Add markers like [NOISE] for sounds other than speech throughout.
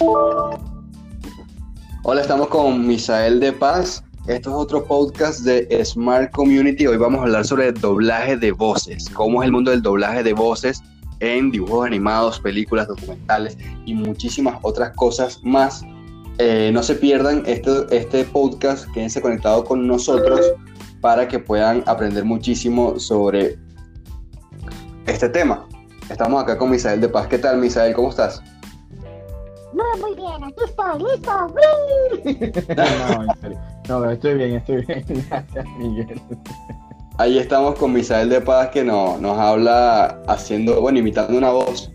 Hola, estamos con Misael de Paz. Esto es otro podcast de Smart Community. Hoy vamos a hablar sobre doblaje de voces, cómo es el mundo del doblaje de voces en dibujos animados, películas, documentales y muchísimas otras cosas más. Eh, no se pierdan este, este podcast, quédense conectados con nosotros para que puedan aprender muchísimo sobre este tema. Estamos acá con Misael de Paz. ¿Qué tal, Misael? ¿Cómo estás? No, muy bien, aquí estoy, listo. no, en serio. No, estoy bien, estoy bien. [LAUGHS] Gracias, Miguel. Ahí estamos con Misael de Paz que no, nos habla haciendo, bueno, imitando una voz.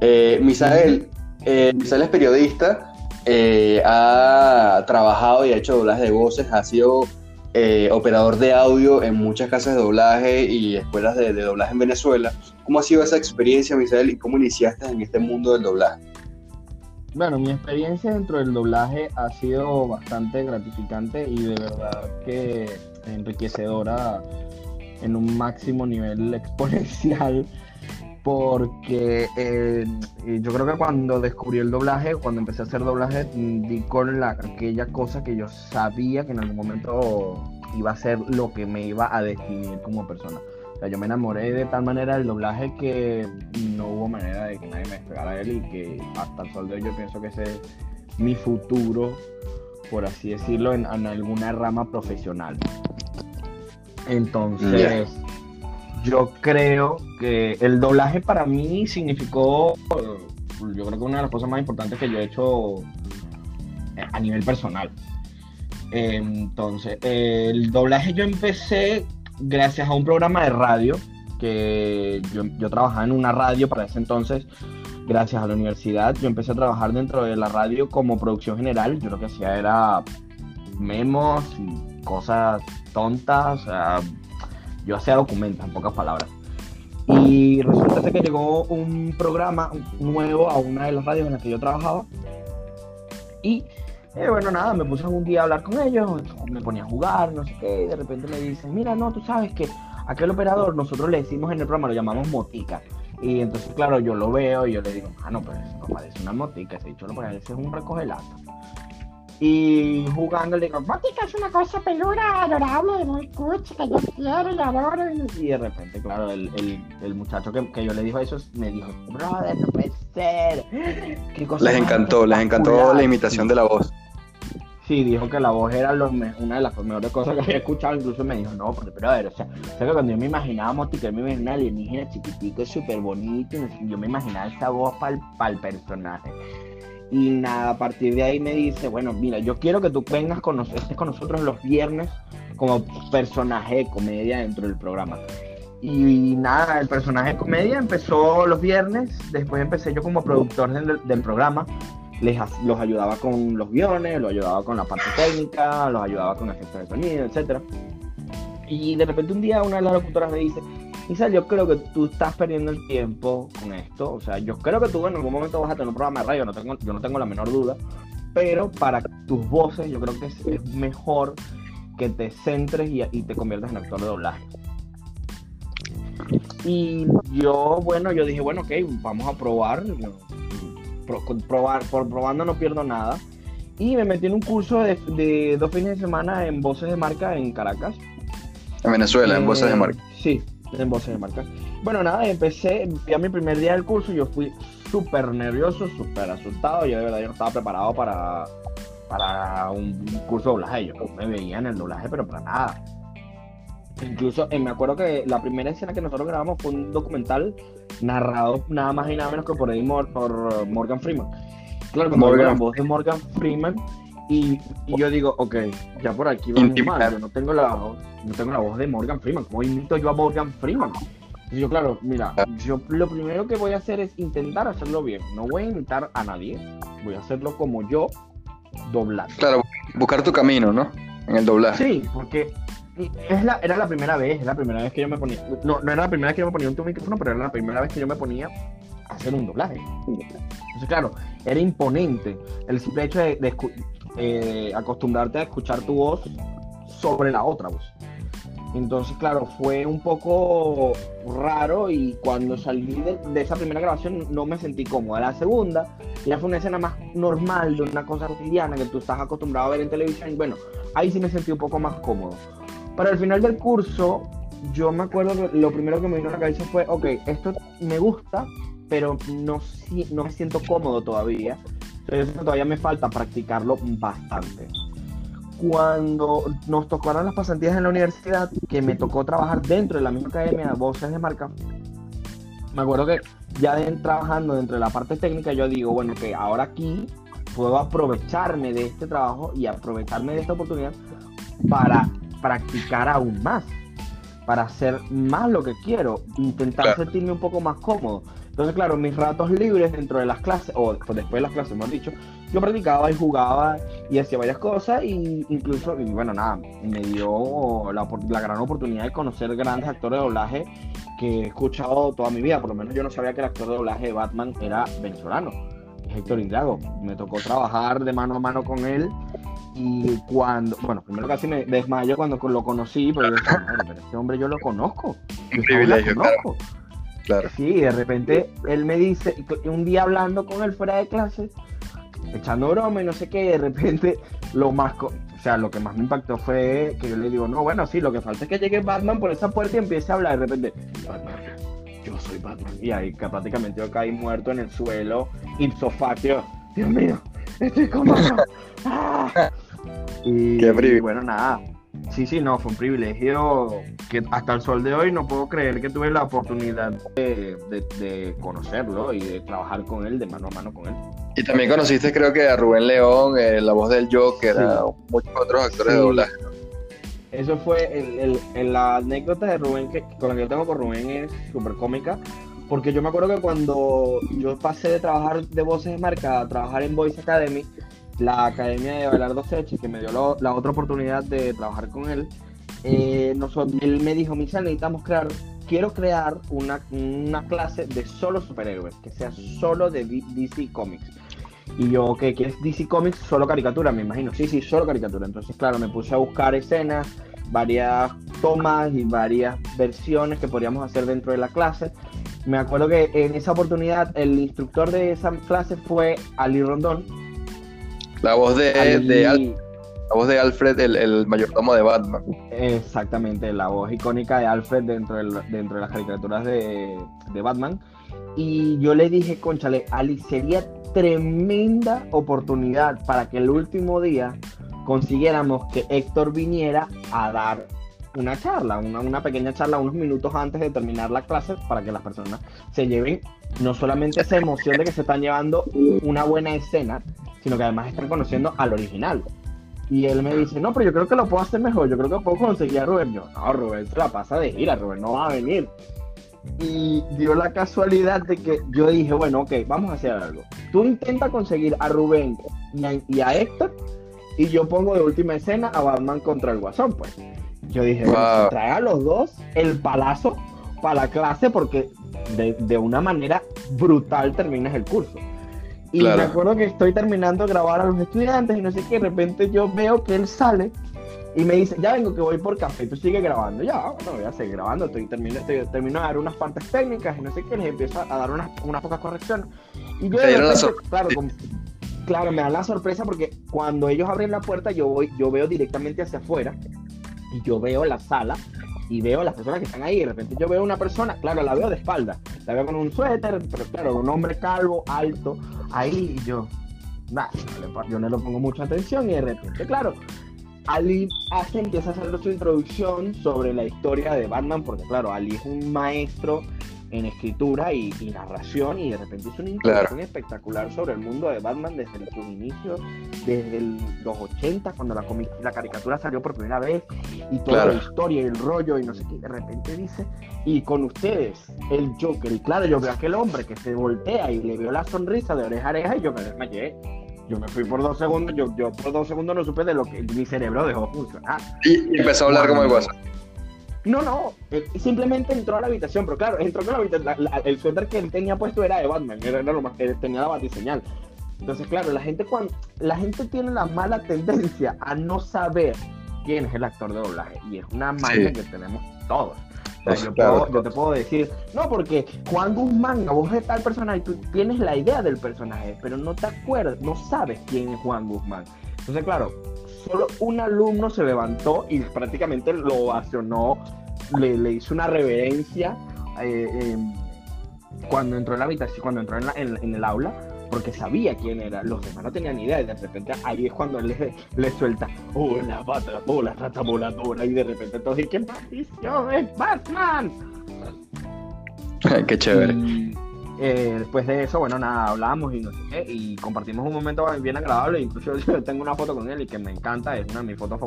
Eh, Misael, eh, Misael es periodista, eh, ha trabajado y ha hecho doblaje de voces, ha sido eh, operador de audio en muchas casas de doblaje y escuelas de, de, doblaje en Venezuela. ¿Cómo ha sido esa experiencia, Misael, y cómo iniciaste en este mundo del doblaje? Bueno, mi experiencia dentro del doblaje ha sido bastante gratificante y de verdad que enriquecedora en un máximo nivel [LAUGHS] exponencial porque eh, yo creo que cuando descubrí el doblaje, cuando empecé a hacer doblaje, di con la, aquella cosa que yo sabía que en algún momento iba a ser lo que me iba a definir como persona. O sea, yo me enamoré de tal manera del doblaje que no hubo manera de que nadie me despegara de él y que hasta el sol de hoy yo pienso que ese es mi futuro, por así decirlo, en, alguna rama profesional. Entonces, yo creo que el doblaje para mí significó, yo creo que una de las cosas más importantes que yo he hecho a nivel personal. Entonces, el doblaje yo empecé gracias a un programa de radio que yo, trabajaba en una radio para ese entonces, gracias a la universidad, yo empecé a trabajar dentro de la radio como producción general, yo lo que hacía era memos y cosas tontas, o sea, yo hacía documentos en pocas palabras. Y resulta que llegó un programa nuevo a una de las radios en las que yo trabajaba y eh, bueno, nada, me puse un día a hablar con ellos, me ponía a jugar, no sé qué, y de repente me dicen, mira, no, tú sabes que aquel operador nosotros le decimos en el programa, lo llamamos motica. Y entonces, claro, yo lo veo y yo le digo, ah, no, pues no parece una motica, ese dicho lo parece es un recogelata. Y jugando le digo, motica es una cosa peluda, adorable, muy cuchi, que yo quiero y adoro. Y de repente, claro, el, el, el muchacho que, que, yo le dijo eso me dijo, brother, no puede ser. ¿Qué cosa les encantó, les encantó la imitación de la voz. Sí, dijo que la voz era una de las mejores cosas que había escuchado. Incluso me dijo, no, pero, pero a ver, o sea, que cuando yo me imaginaba Motica, yo me imaginaba alienígena chiquitico, súper bonito, yo me imaginaba esa voz para pa el personaje. Y nada, a partir de ahí me dice, bueno, mira, yo quiero que tú vengas con, nos estés con nosotros los viernes como personaje de comedia dentro del programa. Y nada, el personaje de comedia empezó los viernes, después empecé yo como productor del programa les, los ayudaba con los guiones, los ayudaba con la parte técnica, los ayudaba con efectos de sonido, etc. Y de repente un día una de las locutoras me dice, Isa, yo creo que tú estás perdiendo el tiempo con esto, o sea, yo creo que tú en algún momento vas a tener un programa de radio, no tengo, yo no tengo la menor duda, pero para tus voces yo creo que es, es mejor que te centres y, y, te conviertas en actor de doblaje. Y yo, bueno, yo dije, bueno, ok, vamos a probar, pro, probar, por probando no pierdo nada. Y me metí en un curso de, de, dos fines de semana en voces de marca en Caracas. En Venezuela, eh, en voces de marca. Sí, en voces de marca. Bueno, nada, empecé, ya mi primer día del curso, yo fui súper nervioso, súper asustado. Yo de verdad yo no estaba preparado para, para un, un curso de doblaje. Yo me veía en el doblaje, pero para nada. Incluso eh, me acuerdo que la primera escena que nosotros grabamos fue un documental narrado nada más y nada menos que por, por, por Morgan Freeman. Claro, como Morgan. la voz de Morgan Freeman y, y, yo digo, ok, ya por aquí vamos mal, yo no tengo la voz, no tengo la voz de Morgan Freeman, ¿cómo imito yo a Morgan Freeman? Y yo, claro, mira, yo lo primero que voy a hacer es intentar hacerlo bien, no voy a imitar a nadie, voy a hacerlo como yo, doblar. Claro, buscar tu camino, ¿no? En el doblaje. Sí, porque era la primera vez, es la primera vez que yo me ponía. No, no era la primera vez que yo me ponía un micrófono, pero era la primera vez que yo me ponía a hacer un doblaje. Entonces, claro, era imponente el simple hecho de, eh, acostumbrarte a escuchar tu voz sobre la otra voz. Entonces, claro, fue un poco raro y cuando salí de, esa primera grabación no me sentí cómoda. La segunda ya fue una escena más normal de una cosa cotidiana que tú estás acostumbrado a ver en televisión. Bueno, ahí sí me sentí un poco más cómodo. Para el final del curso, yo me acuerdo que lo primero que me vino a la cabeza fue, ok, esto me gusta, pero no, no me siento cómodo todavía. Entonces todavía me falta practicarlo bastante. Cuando nos tocaron las pasantías en la universidad, que me tocó trabajar dentro de la misma academia de voces de marca, me acuerdo que ya de, trabajando dentro de la parte técnica, yo digo, bueno, que ahora aquí puedo aprovecharme de este trabajo y aprovecharme de esta oportunidad para practicar aún más, para hacer más lo que quiero, intentar Claro. sentirme un poco más cómodo. Entonces, claro, mis ratos libres dentro de las clases, o después de las clases, mejor dicho, yo practicaba y jugaba y hacía varias cosas y incluso, y bueno, nada, me dio la, gran oportunidad de conocer grandes actores de doblaje que he escuchado toda mi vida. Por lo menos yo no sabía que el actor de doblaje de Batman era venezolano, Héctor Indago. Me tocó trabajar de mano a mano con él y cuando, bueno, primero casi me desmayo cuando lo conocí, pero yo decía, "Madre, pero este hombre yo lo conozco. Un privilegio, claro. conozco". Claro. Sí, de repente él me dice, un día hablando con él fuera de clase, echando broma y no sé qué, y de repente lo más, o sea, lo que más me impactó fue que yo le digo, no, bueno, sí, lo que falta es que llegue Batman por esa puerta y empiece a hablar, de repente, Batman, yo soy Batman, y ahí prácticamente yo caí muerto en el suelo, facto, Dios mío, estoy como... [LAUGHS] ¡Ah! Y, Qué bueno, nada, sí, sí, no, fue un privilegio que hasta el sol de hoy no puedo creer que tuve la oportunidad de, de- de conocerlo y de trabajar con él, de mano a mano con él. Y también conociste, creo que a Rubén León, eh, la voz del Joker, Sí. a muchos otros actores Sí. de doblaje. Eso fue el, el- el- la anécdota de Rubén que con la que yo tengo con Rubén es súper cómica. Porque yo me acuerdo que cuando yo pasé de trabajar de voces de marca a trabajar en Voice Academy, la academia de Belardo Sechi, que me dio la otra oportunidad de trabajar con él, eh, él me dijo, Michal, necesitamos crear, quiero crear una, una clase de solo superhéroes, que sea solo de DC Comics. Y yo, ¿qué, ¿qué es DC Comics? Solo caricatura, me imagino. Sí, sí, solo caricatura. Entonces, claro, me puse a buscar escenas, varias tomas y varias versiones que podríamos hacer dentro de la clase. Me acuerdo que en esa oportunidad el instructor de esa clase fue Ali Rondón. La voz de, Ali- de Al- la voz de Alfred, el, el mayordomo de Batman. Exactamente, la voz icónica de Alfred dentro de, la- dentro de las caricaturas de, de Batman. Y yo le dije, conchale, Ali, sería tremenda oportunidad para que el último día consiguiéramos que Héctor viniera a dar una charla, una, una pequeña charla unos minutos antes de terminar la clase para que las personas se lleven no solamente esa emoción de que se están llevando una buena escena, sino que además están conociendo al original. Y él me dice, no, pero yo creo que lo puedo hacer mejor, yo creo que puedo conseguir a Rubén. Yo, no, Rubén se la pasa de gira, Rubén no va a venir. Y dio la casualidad de que yo dije, bueno, ok, vamos a hacer algo. Tú intenta conseguir a Rubén y a, y a Héctor, y yo pongo de última escena a Batman contra el Guasón, pues. Yo dije, bueno, Wow. si trae a los dos el palazo para la clase, porque de, de una manera brutal terminas el curso. Y Claro. me acuerdo que estoy terminando de grabar a los estudiantes y no sé qué, de repente yo veo que él sale y me dice, ya vengo que voy por café, tú sigues grabando. Ya, bueno, voy a seguir grabando, estoy, termino, estoy, termino de dar unas partes técnicas y no sé qué, les empiezo a dar unas, unas pocas correcciones. Y yo de repente, claro, como- claro, me dan la sorpresa porque cuando ellos abren la puerta yo voy, yo veo directamente hacia afuera y yo veo la sala y veo las personas que están ahí. De repente yo veo una persona, claro, la veo de espalda, la veo con un suéter, pero claro, un hombre calvo, alto, ahí y yo, nada, pa- yo no le pongo mucha atención y de repente, claro, Ali hace, empieza a hacer su introducción sobre la historia de Batman, porque claro, Ali es un maestro en escritura y, y narración y de repente hizo una introducción espectacular sobre el mundo de Batman desde sus inicios, desde el- los 80, cuando la, caricatura salió por primera vez y toda Claro. la historia y el rollo y no sé qué, de repente dice, y con ustedes, el Joker, y claro, yo veo a aquel hombre que se voltea y le veo la sonrisa de oreja a oreja y yo me desmayé. Yo me fui por dos segundos, yo, yo por dos segundos no supe de lo que mi cerebro dejó funcionar. Y, y empezó a hablar como el WhatsApp. No, no, eh, simplemente entró a la habitación, pero claro, entró con la habitación, el suéter que él tenía puesto era de Batman, era, era lo más, eh, tenía la batiseñal. Entonces, claro, la gente cuando, la gente tiene la mala tendencia a no saber quién es el actor de doblaje. Y es una magia Sí. que tenemos todos. O sea, Pues, yo, claro. puedo- yo te puedo decir, no, porque Juan Guzmán, la voz de tal personaje, tú tienes la idea del personaje, pero no te acuerdas, no sabes quién es Juan Guzmán. Entonces, claro, solo un alumno se levantó y prácticamente lo ovacionó, le, le hizo una reverencia eh, eh, cuando entró en la habitación, cuando entró en, la- en- en el aula, porque sabía quién era. Los demás no tenían ni idea. Y de repente ahí es cuando él le, le suelta, hola, bata, hola, rata voladora. Y de repente todos dicen, ¡qué maldición! ¡Es Batman! [LAUGHS] Qué chévere. Y eh, después de eso, bueno, nada, hablamos y no sé qué, y compartimos un momento bien agradable. Incluso [LAUGHS] yo tengo una foto con él y que me encanta, es una de mis fotos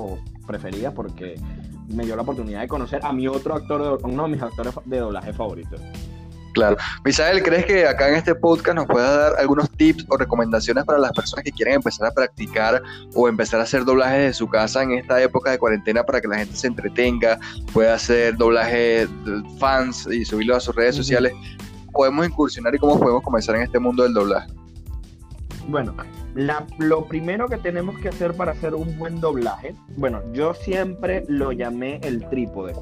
preferidas porque me dio la oportunidad de conocer a mi otro actor, de- uno de mis actores de doblaje favoritos. Claro. Misael, ¿crees que acá en este podcast nos puedas dar algunos tips o recomendaciones para las personas que quieren empezar a practicar o empezar a hacer doblaje de su casa en esta época de cuarentena para que la gente se entretenga, pueda hacer doblaje de fans y subirlo a sus redes sociales? ¿Podemos incursionar y cómo podemos comenzar en este mundo del doblaje? Bueno, la- lo primero que tenemos que hacer para hacer un buen doblaje, bueno, yo siempre lo llamé el trípode.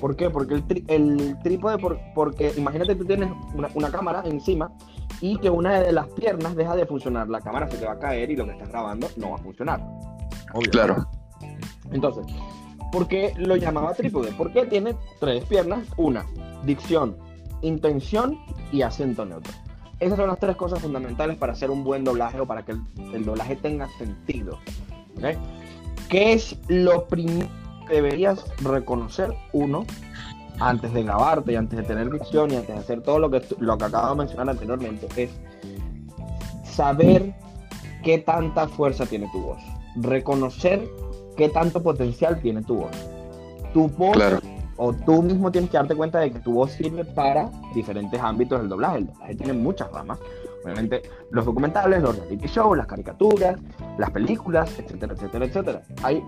¿Por qué? Porque el, tri- el trípode, por- porque imagínate tú tienes una, una cámara encima y que una de las piernas deja de funcionar, la cámara se te va a caer y lo que estás grabando no va a funcionar. Obvio. Claro. Entonces, ¿por qué lo llamaba trípode? Porque tiene tres piernas, una, dicción, intención y acento neutro. Esas son las tres cosas fundamentales para hacer un buen doblaje o para que el, doblaje tenga sentido. ¿ok? ¿Qué es lo primero que deberías reconocer uno antes de grabarte y antes de tener dicción y antes de hacer todo lo que, lo que acabo de mencionar anteriormente? Es saber qué tanta fuerza tiene tu voz. Reconocer qué tanto potencial tiene tu voz. Tu voz. O tú mismo tienes que darte cuenta de que tu voz sirve para diferentes ámbitos del doblaje. El doblaje tiene muchas ramas. Obviamente, los documentales, los reality shows, las caricaturas, las películas, etcétera, etcétera, etcétera. Hay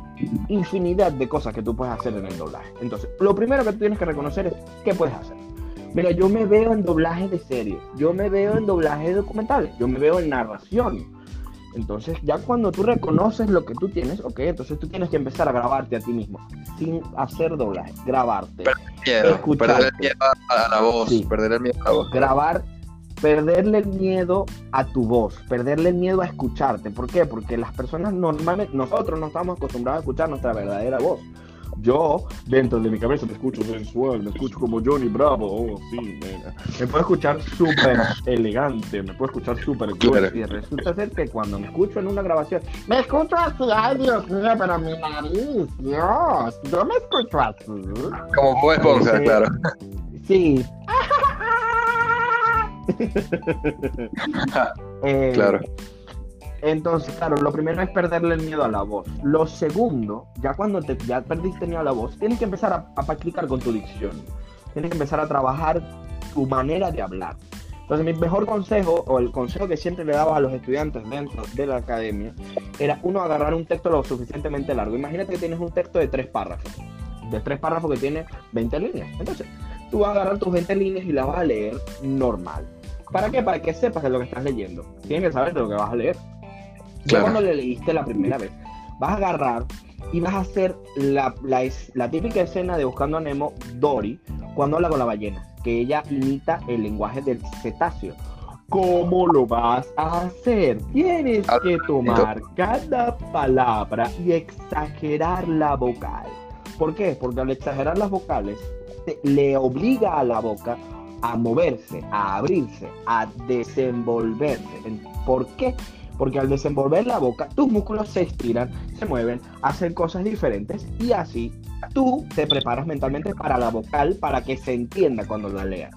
infinidad de cosas que tú puedes hacer en el doblaje. Entonces, lo primero que tú tienes que reconocer es qué puedes hacer. Mira, yo me veo en doblaje de series, yo me veo en doblaje de documentales, yo me veo en narración. Entonces, ya cuando tú reconoces lo que tú tienes, ok, entonces tú tienes que empezar a grabarte a ti mismo, sin hacer doblaje, grabarte. Miedo, Escucharte. perder el miedo a, a la voz, Sí. perder el miedo a la voz. grabar, perderle el miedo a tu voz, perderle el miedo a escucharte. ¿Por qué? Porque las personas normalmente, nosotros no estamos acostumbrados a escuchar nuestra verdadera voz. Yo, dentro de mi cabeza, me escucho sensual, me escucho como Johnny Bravo, oh, sí, nena. Me puedo escuchar súper elegante, me puedo escuchar súper cool. Y resulta ser que cuando me escucho en una grabación, Me escucho así, ay Dios mío, pero mi nariz, Dios, yo me escucho así. Como Bob Esponja, Sí. claro. sí. [LAUGHS] [LAUGHS] Eh, Claro. Entonces, claro, lo primero es perderle el miedo a la voz. Lo segundo, ya cuando te, ya perdiste miedo a la voz, tienes que empezar a, a practicar con tu dicción. Tienes que empezar a trabajar tu manera de hablar. Entonces, mi mejor consejo, o el consejo que siempre le daba a los estudiantes dentro de la academia, era uno agarrar un texto lo suficientemente largo. Imagínate que tienes un texto de tres párrafos. De tres párrafos que tiene 20 líneas. Entonces, tú vas a agarrar tus 20 líneas y las vas a leer normal. ¿Para qué? Para que sepas de lo que estás leyendo. Tienes que saber de lo que vas a leer. Ya Claro. cuando le leíste la primera vez, vas a agarrar y vas a hacer la, la, es- la típica escena de Buscando a Nemo, Dory, cuando habla con la ballena, que ella imita el lenguaje del cetáceo. ¿Cómo lo vas a hacer? Tienes Ah, que tomar cada palabra y exagerar la vocal. ¿Por qué? Porque al exagerar las vocales, te- le obliga a la boca a moverse, a abrirse, a desenvolverse. En- ¿Por qué? Porque al desenvolver la boca, tus músculos se estiran, se mueven, hacen cosas diferentes y así tú te preparas mentalmente para la vocal para que se entienda cuando la leas.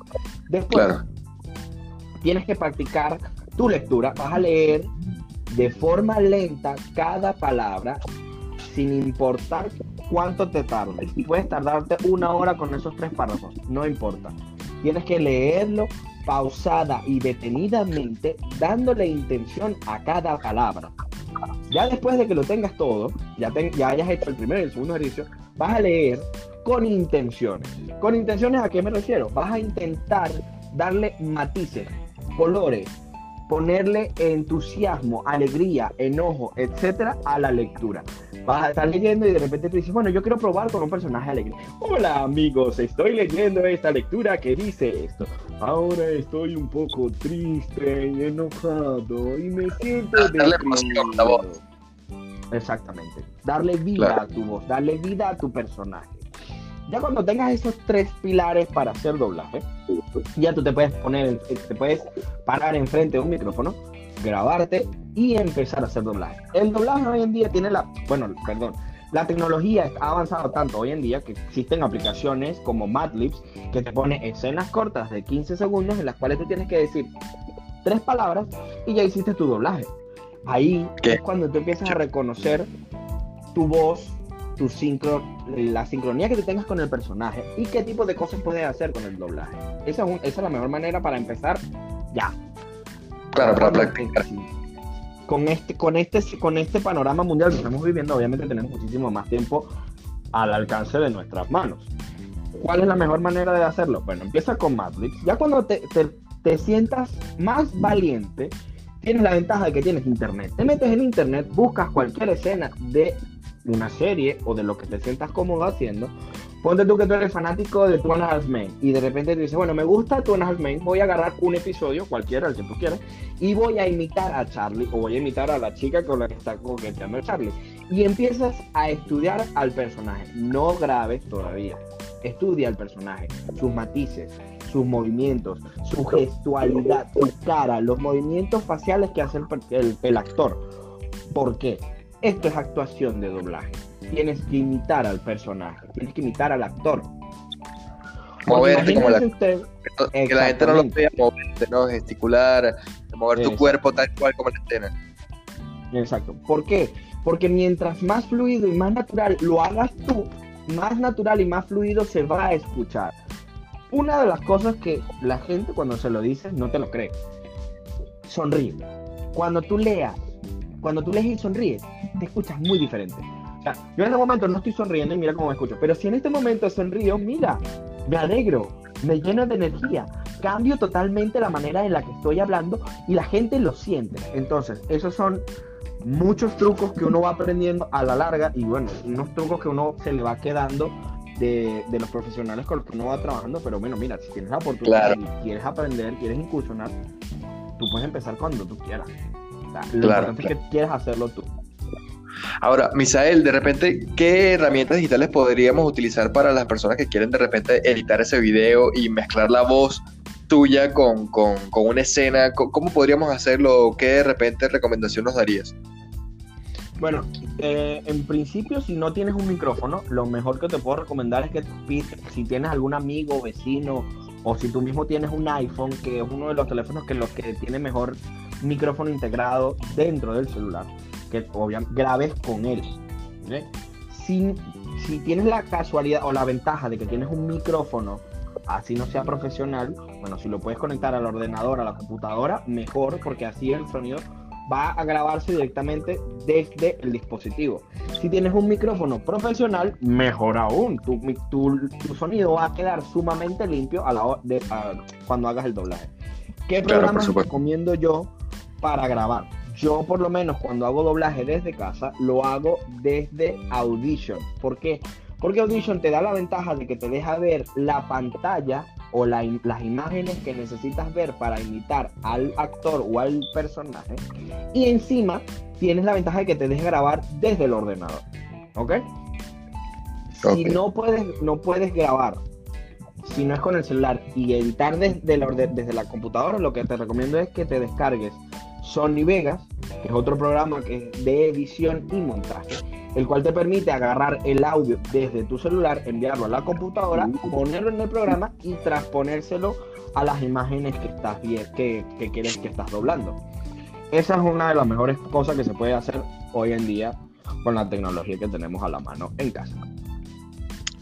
Después, Claro. tienes que practicar tu lectura. Vas a leer de forma lenta cada palabra sin importar cuánto te tardes. Puedes tardarte una hora con esos tres párrafos, no importa. Tienes que leerlo pausada y detenidamente, dándole intención a cada palabra. Ya después de que lo tengas todo, ya, te- ya hayas hecho el primero y el segundo ejercicio, vas a leer con intenciones. ¿Con intenciones a qué me refiero? Vas a intentar darle matices, colores, ponerle entusiasmo, alegría, enojo, etcétera, a la lectura. Vas a estar leyendo y de repente tú dices, bueno, yo quiero probar con un personaje alegre. Hola amigos, estoy leyendo esta lectura que dice esto. Ahora estoy un poco triste y enojado y me siento Darle emoción a la voz. Exactamente. Darle vida Claro. a tu voz, darle vida a tu personaje. Ya cuando tengas esos tres pilares para hacer doblaje, ya tú te puedes poner, te puedes parar enfrente de un micrófono, grabarte y empezar a hacer doblaje. El doblaje hoy en día tiene la, bueno, perdón, la tecnología ha avanzado tanto hoy en día que existen aplicaciones como Madlibs que te pone escenas cortas de 15 segundos en las cuales tú tienes que decir tres palabras y ya hiciste tu doblaje. Ahí ¿Qué? es cuando tú empiezas a reconocer tu voz, tu sincro, la sincronía que tú tengas con el personaje y qué tipo de cosas puedes hacer con el doblaje. Esa es, un- esa es la mejor manera para empezar ya. Claro, para practicar. Con este, con, este, con este panorama mundial que estamos viviendo, obviamente tenemos muchísimo más tiempo al alcance de nuestras manos. ¿Cuál es la mejor manera de hacerlo? Bueno, empieza con Madlibs. Ya cuando te, te- te sientas más valiente, tienes la ventaja de que tienes internet. Te metes en internet, buscas cualquier escena de una serie o de lo que te sientas cómodo haciendo. Ponte tú que tú eres fanático de Two and y de repente te dices, bueno, me gusta Two and a voy a agarrar un episodio, cualquiera, el que tú quieras, y voy a imitar a Charlie o voy a imitar a la chica con la que está coqueteando Charlie. Y empiezas a estudiar al personaje. No grabes todavía. Estudia al personaje, sus matices, sus movimientos, su gestualidad, su cara, los movimientos faciales que hace el, el- el actor. ¿Por qué? Esto es actuación de doblaje. Tienes que imitar al personaje, tienes que imitar al actor. Moverte como la usted, que la gente no lo vea moverte, ¿no? Gesticular, mover tu cuerpo tal cual como la escena. Exacto. ¿Por qué? Porque mientras más fluido y más natural lo hagas tú, más natural y más fluido se va a escuchar. Una de las cosas que la gente cuando se lo dices no te lo cree. Sonríe. Cuando tú leas, cuando tú lees y sonríes, te escuchas muy diferente. O sea, yo en este momento no estoy sonriendo y mira cómo me escucho, pero si en este momento sonrío, mira, me alegro, me lleno de energía, cambio totalmente la manera en la que estoy hablando y la gente lo siente. Entonces, esos son muchos trucos que uno va aprendiendo a la larga y bueno, unos trucos que uno se le va quedando de, de los profesionales con los que uno va trabajando, pero bueno, mira, si tienes la oportunidad Claro. y quieres aprender, quieres incursionar, tú puedes empezar cuando tú quieras. O sea, lo Claro, importante es que quieras hacerlo tú. Ahora, Misael, de repente, ¿qué herramientas digitales podríamos utilizar para las personas que quieren de repente editar ese video y mezclar la voz tuya con, con- con una escena? ¿Cómo podríamos hacerlo? ¿Qué de repente recomendación nos darías? Bueno, eh, en principio, si no tienes un micrófono, lo mejor que te puedo recomendar es que si tienes algún amigo, vecino, o si tú mismo tienes un iPhone, que es uno de los teléfonos que los que tiene mejor micrófono integrado dentro del celular, que obviamente grabes con él. Si, si tienes la casualidad o la ventaja de que tienes un micrófono, así no sea profesional, bueno, si lo puedes conectar al ordenador, a la computadora, mejor, porque así el sonido va a grabarse directamente desde el dispositivo. Si tienes un micrófono profesional, mejor aún. Tu, tu- tu sonido va a quedar sumamente limpio a la hora de, a- cuando hagas el doblaje. ¿Qué Claro, supuesto. recomiendo yo para grabar? Yo por lo menos cuando hago doblaje desde casa, lo hago desde Audition. ¿Por qué? Porque Audition te da la ventaja de que te deja ver la pantalla o la las imágenes que necesitas ver para imitar al actor o al personaje. Y encima tienes la ventaja de que te deja grabar desde el ordenador. ¿Ok? Si no puedes, no puedes grabar, si no es con el celular y editar desde, orde- desde la computadora, lo que te recomiendo es que te descargues Sony Vegas, que es otro programa que es de edición y montaje, el cual te permite agarrar el audio desde tu celular, enviarlo a la computadora, ponerlo en el programa y transponérselo a las imágenes que estás que, que quieres que estás doblando. Esa es una de las mejores cosas que se puede hacer hoy en día con la tecnología que tenemos a la mano en casa.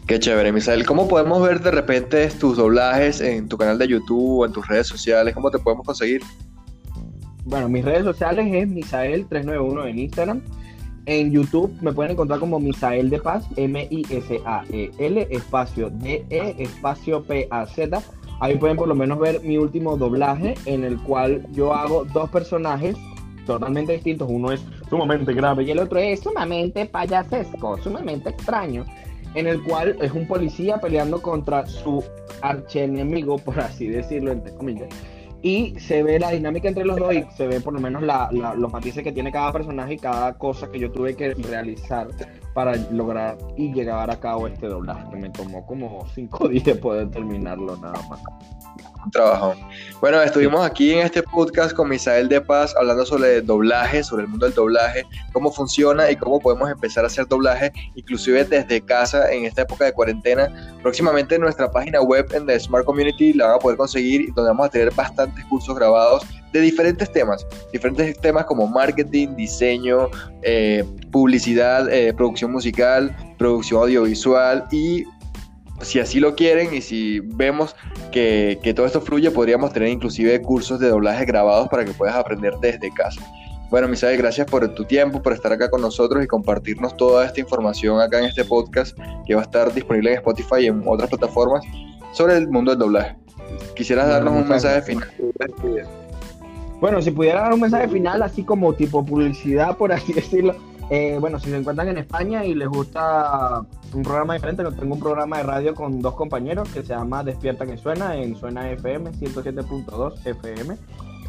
Qué chévere, Misael. ¿Cómo podemos ver de repente tus doblajes en tu canal de YouTube o en tus redes sociales? ¿Cómo te podemos conseguir? Bueno, mis redes sociales es Misael391 en Instagram. En YouTube me pueden encontrar como Misael de Paz, M-I-S-A-E-L, espacio D-E, espacio P-A-Z. Ahí pueden por lo menos ver mi último doblaje en el cual yo hago dos personajes totalmente distintos. Uno es sumamente grave y el otro es sumamente payasesco, sumamente extraño. En el cual es un policía peleando contra su archienemigo, por así decirlo, entre comillas. Y se ve la dinámica entre los dos y se ve por lo menos la, los matices que tiene cada personaje y cada cosa que yo tuve que realizar para lograr y llegar a cabo este doblaje, me tomó como cinco [LAUGHS] días poder terminarlo nada más trabajo. Bueno, estuvimos aquí en este podcast con Misael de Paz hablando sobre doblaje, sobre el mundo del doblaje, cómo funciona y cómo podemos empezar a hacer doblaje, inclusive desde casa en esta época de cuarentena. Próximamente en nuestra página web en The Smart Community la van a poder conseguir, donde vamos a tener bastantes cursos grabados de diferentes temas, diferentes temas como marketing, diseño, eh, publicidad, eh, producción musical, producción audiovisual y si así lo quieren y si vemos que, todo esto fluye, podríamos tener inclusive cursos de doblaje grabados para que puedas aprender desde casa. Bueno, Misael, gracias por tu tiempo, por estar acá con nosotros y compartirnos toda esta información acá en este podcast que va a estar disponible en Spotify y en otras plataformas sobre el mundo del doblaje. ¿Quisieras darnos un mensaje final? Bueno, si pudiera dar un mensaje final, así como tipo publicidad, por así [LAUGHS] decirlo, eh, bueno, si se encuentran en España y les gusta un programa diferente, tengo un programa de radio con dos compañeros que se llama Despierta que Suena en Suena FM 107.2 FM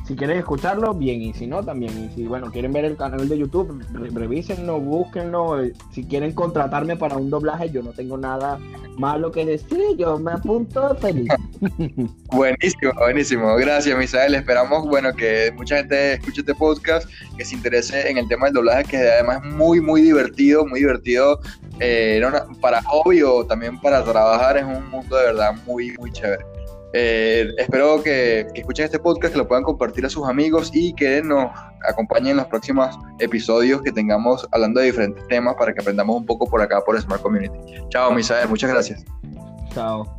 si quieren escucharlo, bien, y si no, también. Y si, bueno, quieren ver el canal de YouTube, revísenlo, búsquenlo. Si quieren contratarme para un doblaje, yo no tengo nada malo que decir, yo me apunto feliz. [LAUGHS] buenísimo, buenísimo. Gracias, Misael. Esperamos, bueno, que mucha gente escuche este podcast, que se interese en el tema del doblaje, que además es muy, muy divertido, muy divertido eh, para hobby o también para trabajar. Es un mundo de verdad muy, muy chévere. Eh, espero que, escuchen este podcast, que lo puedan compartir a sus amigos y que nos acompañen en los próximos episodios que tengamos hablando de diferentes temas para que aprendamos un poco por acá por Smart Community. Chao, Misael, muchas gracias. Chao.